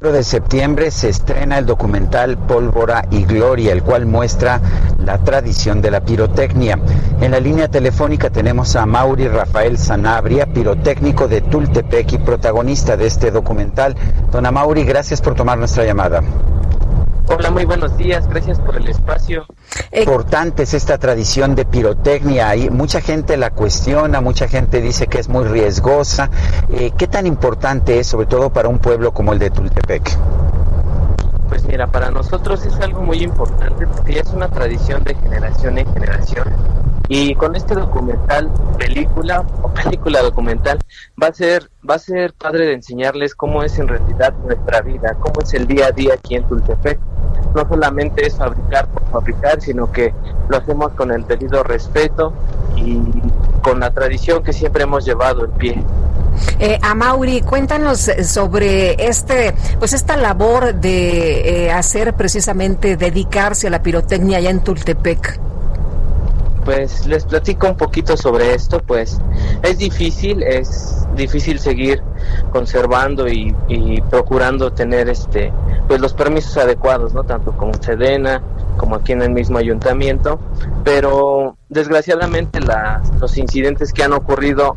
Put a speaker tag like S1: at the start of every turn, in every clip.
S1: De septiembre se estrena el documental Pólvora y Gloria, el cual muestra la tradición de la pirotecnia. En la línea telefónica tenemos a Mauri Rafael Sanabria, pirotécnico de Tultepec y protagonista de este documental. Don Mauri, gracias por tomar nuestra llamada.
S2: Hola, muy buenos días, gracias por el espacio.
S1: Importante es esta tradición de pirotecnia y mucha gente la cuestiona, mucha gente dice que es muy riesgosa. Eh, ¿Qué tan importante es, sobre todo para un pueblo como el de Tultepec?
S2: Pues mira, para nosotros es algo muy importante porque ya es una tradición de generación en generación. Y con este documental, película o película documental, va a ser va a ser padre de enseñarles cómo es en realidad nuestra vida, cómo es el día a día aquí en Tultepec. No solamente es fabricar por fabricar, sino que lo hacemos con el debido respeto y con la tradición que siempre hemos llevado en pie.
S3: Eh, Mauri, cuéntanos sobre este, pues esta labor de eh, hacer precisamente dedicarse a la pirotecnia allá en Tultepec
S2: pues les platico un poquito sobre esto, pues es difícil, es difícil seguir conservando y, procurando tener este pues los permisos adecuados, ¿no? Tanto como Sedena como aquí en el mismo ayuntamiento, pero desgraciadamente los incidentes que han ocurrido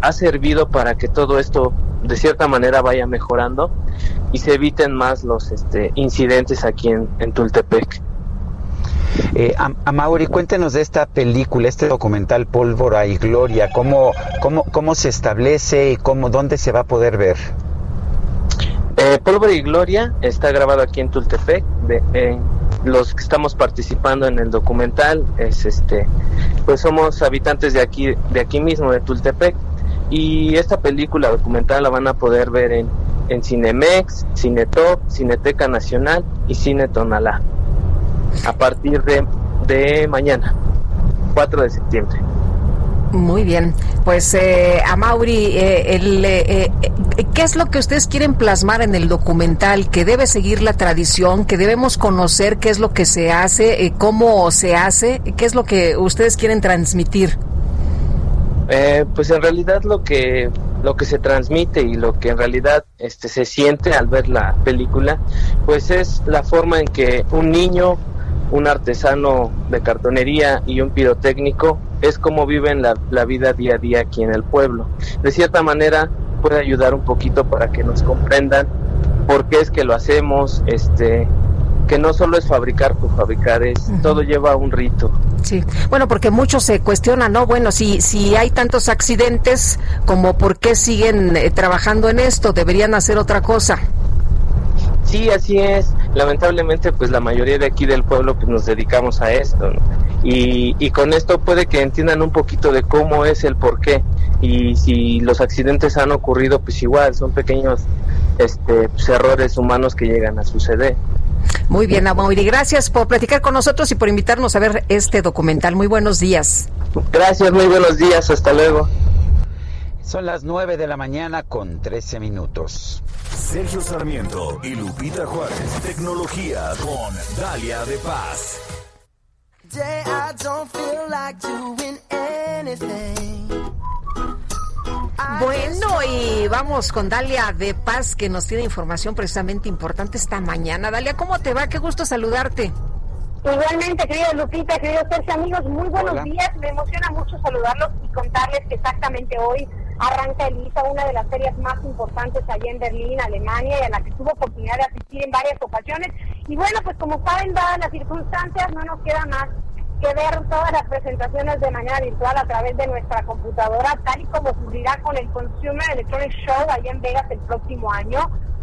S2: ha servido para que todo esto de cierta manera vaya mejorando y se eviten más los este, incidentes aquí en, en Tultepec.
S1: Eh, cuéntenos de esta película, este documental Pólvora y Gloria, cómo, cómo, cómo se establece y cómo, dónde se va a poder ver.
S2: Eh, Pólvora y Gloria está grabado aquí en Tultepec. Los que estamos participando en el documental es este, pues somos habitantes de aquí, de aquí mismo, de Tultepec. Y esta película documental la van a poder ver en, Cinemex, Cinetop, Cineteca Nacional y Cine Tonalá a partir de, de mañana, 4 de septiembre.
S3: Muy bien, pues eh, a Mauri, eh, el, eh, eh, ¿qué es lo que ustedes quieren plasmar en el documental? Que debe seguir la tradición, que debemos conocer qué es lo que se hace, cómo se hace, qué es lo que ustedes quieren transmitir.
S2: pues en realidad lo que lo que se transmite y lo que en realidad este se siente al ver la película, pues es la forma en que un niño un artesano de cartonería y un pirotécnico es como viven la, vida día a día aquí en el pueblo. De cierta manera puede ayudar un poquito para que nos comprendan por qué es que lo hacemos, este, que no solo es fabricar por fabricar, es todo lleva un rito.
S3: Sí, bueno, porque muchos se cuestionan, ¿no? Bueno, si, si hay tantos accidentes, como por qué siguen eh, trabajando en esto, deberían hacer otra cosa.
S2: Sí, así es. Lamentablemente, pues la mayoría de aquí del pueblo pues nos dedicamos a esto, y, y, con esto puede que entiendan un poquito de cómo es el por qué. Y si los accidentes han ocurrido, pues igual, son pequeños este, pues, errores humanos que llegan a suceder.
S3: Muy bien, Amaury, gracias por platicar con nosotros y por invitarnos a ver este documental. Muy buenos días.
S2: Gracias, muy buenos días, hasta luego.
S1: Son las 9 de la mañana con 13 minutos.
S4: Sergio Sarmiento y Lupita Juárez. Tecnología con Dalia de Paz.
S3: Bueno, y vamos con Dalia de Paz, que nos tiene información precisamente importante esta mañana. Dalia, ¿cómo te va? Qué gusto saludarte.
S5: Igualmente, querido Lupita, queridos Sergio, amigos, muy buenos días. Me emociona mucho saludarlos y contarles que exactamente hoy arranca Elisa, una de las ferias más importantes allá en Berlín, Alemania, y a la que tuvo oportunidad de asistir en varias ocasiones. Y bueno, pues como saben, dadas las circunstancias, no nos queda más ver todas las presentaciones de manera virtual a través de nuestra computadora, tal y como ocurrirá con el Consumer Electronic Show allá en Vegas el próximo año.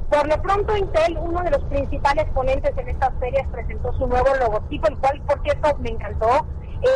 S5: Por lo pronto, Intel, uno de los principales ponentes en estas ferias, presentó su nuevo logotipo, el cual, por cierto, me encantó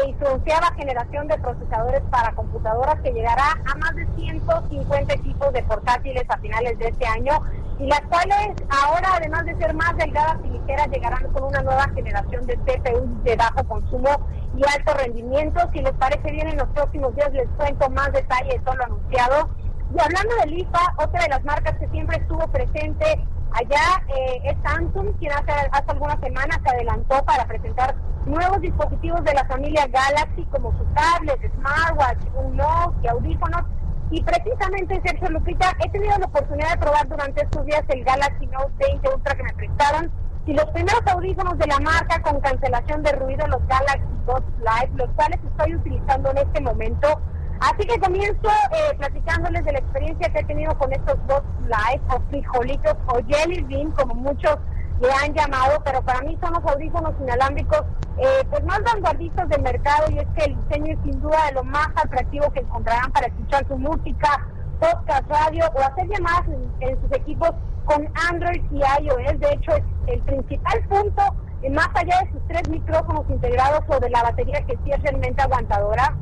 S5: y su onceava generación de procesadores para computadoras que llegará a más de 150 equipos de portátiles a finales de este año y las cuales ahora además de ser más delgadas y ligeras llegarán con una nueva generación de CPU de bajo consumo y alto rendimiento. Si les parece bien en los próximos días les cuento más detalles de todo lo anunciado. Y hablando de IFA, otra de las marcas que siempre estuvo presente allá eh, es Samsung, quien hace, hace algunas semanas se adelantó para presentar nuevos dispositivos de la familia Galaxy como sus tablets, smartwatch, un y audífonos. Y precisamente, Sergio Lupita, he tenido la oportunidad de probar durante estos días el Galaxy Note 20 Ultra que me prestaron y los primeros audífonos de la marca con cancelación de ruido, los Galaxy Buds Live, los cuales estoy utilizando en este momento. Así que comienzo eh, platicándoles de la experiencia que he tenido con estos Buds Live o frijolitos o Jelly Bean, como muchos le han llamado, pero para mí son los audífonos inalámbricos eh, pues más vanguardistas del mercado y es que el diseño es sin duda de lo más atractivo que encontrarán para escuchar su música, podcast, radio o hacer llamadas en, sus equipos con Android y iOS. De hecho, es el principal punto, eh, más allá de sus tres micrófonos integrados o de la batería que sí es realmente aguantadora.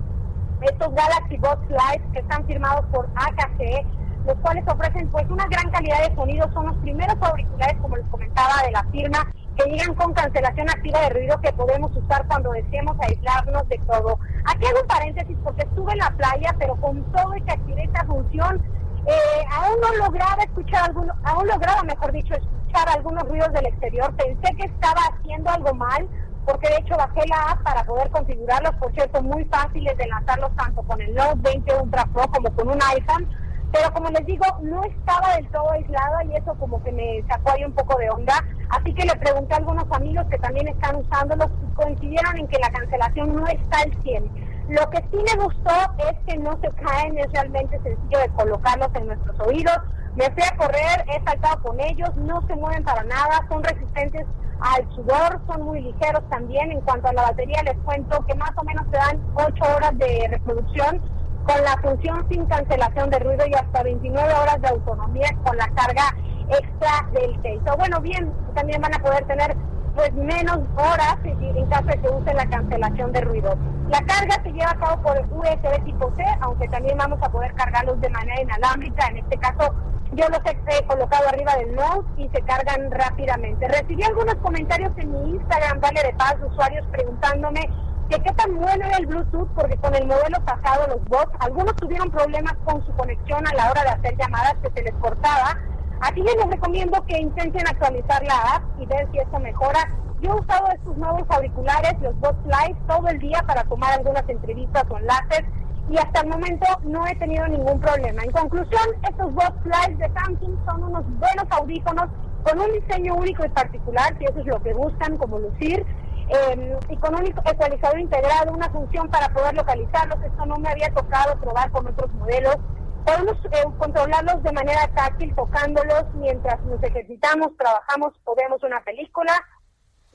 S5: Estos Galaxy Box Live que están firmados por AKC los cuales ofrecen pues una gran calidad de sonido, son los primeros auriculares, como les comentaba, de la firma, que llegan con cancelación activa de ruido que podemos usar cuando deseemos aislarnos de todo. Aquí hago un paréntesis porque estuve en la playa, pero con todo y que activé esta función, eh, aún no lograba escuchar algunos, aún lograba, mejor dicho, escuchar algunos ruidos del exterior. Pensé que estaba haciendo algo mal, porque de hecho bajé la app para poder configurarlos, por cierto, muy fáciles de lanzarlos tanto con el Note 20 Ultra Pro como con un iPhone pero como les digo, no estaba del todo aislada y eso como que me sacó ahí un poco de onda. Así que le pregunté a algunos amigos que también están usándolos y coincidieron en que la cancelación no está al 100. Lo que sí me gustó es que no se caen, es realmente sencillo de colocarlos en nuestros oídos. Me fui a correr, he saltado con ellos, no se mueven para nada, son resistentes al sudor, son muy ligeros también. En cuanto a la batería, les cuento que más o menos te dan 8 horas de reproducción con la función sin cancelación de ruido y hasta 29 horas de autonomía con la carga extra del case. bueno, bien, también van a poder tener pues menos horas en caso de que usen la cancelación de ruido. La carga se lleva a cabo por USB tipo C, aunque también vamos a poder cargarlos de manera inalámbrica. En este caso, yo los he colocado arriba del Note y se cargan rápidamente. Recibí algunos comentarios en mi Instagram, Vale de Paz, usuarios preguntándome que qué tan bueno era el Bluetooth, porque con el modelo pasado los bots, algunos tuvieron problemas con su conexión a la hora de hacer llamadas que se les cortaba. Aquí yo les recomiendo que intenten actualizar la app y ver si esto mejora. Yo he usado estos nuevos auriculares, los Bots Live, todo el día para tomar algunas entrevistas o enlaces y hasta el momento no he tenido ningún problema. En conclusión, estos Bots Live de Samsung son unos buenos audífonos con un diseño único y particular, si eso es lo que buscan, como lucir. Em, y con un ecualizador integrado, una función para poder localizarlos. Esto no me había tocado probar con otros modelos. Podemos eh, controlarlos de manera táctil, tocándolos mientras nos ejercitamos, trabajamos o vemos una película,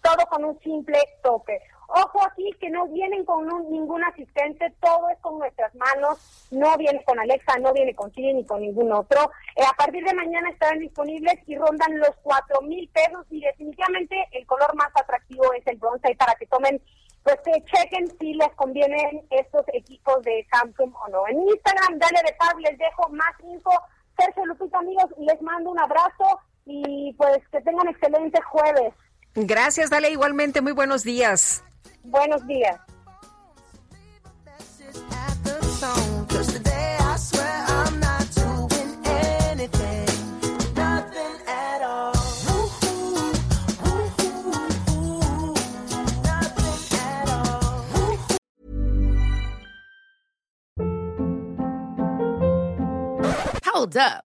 S5: todo con un simple toque. Ojo aquí que no vienen con ningún asistente, todo es con nuestras manos, no viene con Alexa, no viene con Siri ni con ningún otro. Eh, a partir de mañana estarán disponibles y rondan los cuatro mil pesos y definitivamente el color más atractivo es el bronce y para que tomen, pues que chequen si les convienen estos equipos de Samsung o no. En Instagram, dale de paz, les dejo más info. Sergio Lupita, amigos, les mando un abrazo y pues que tengan excelente jueves.
S3: Gracias, dale igualmente, muy buenos días.
S5: Buenos días.
S6: Hold up.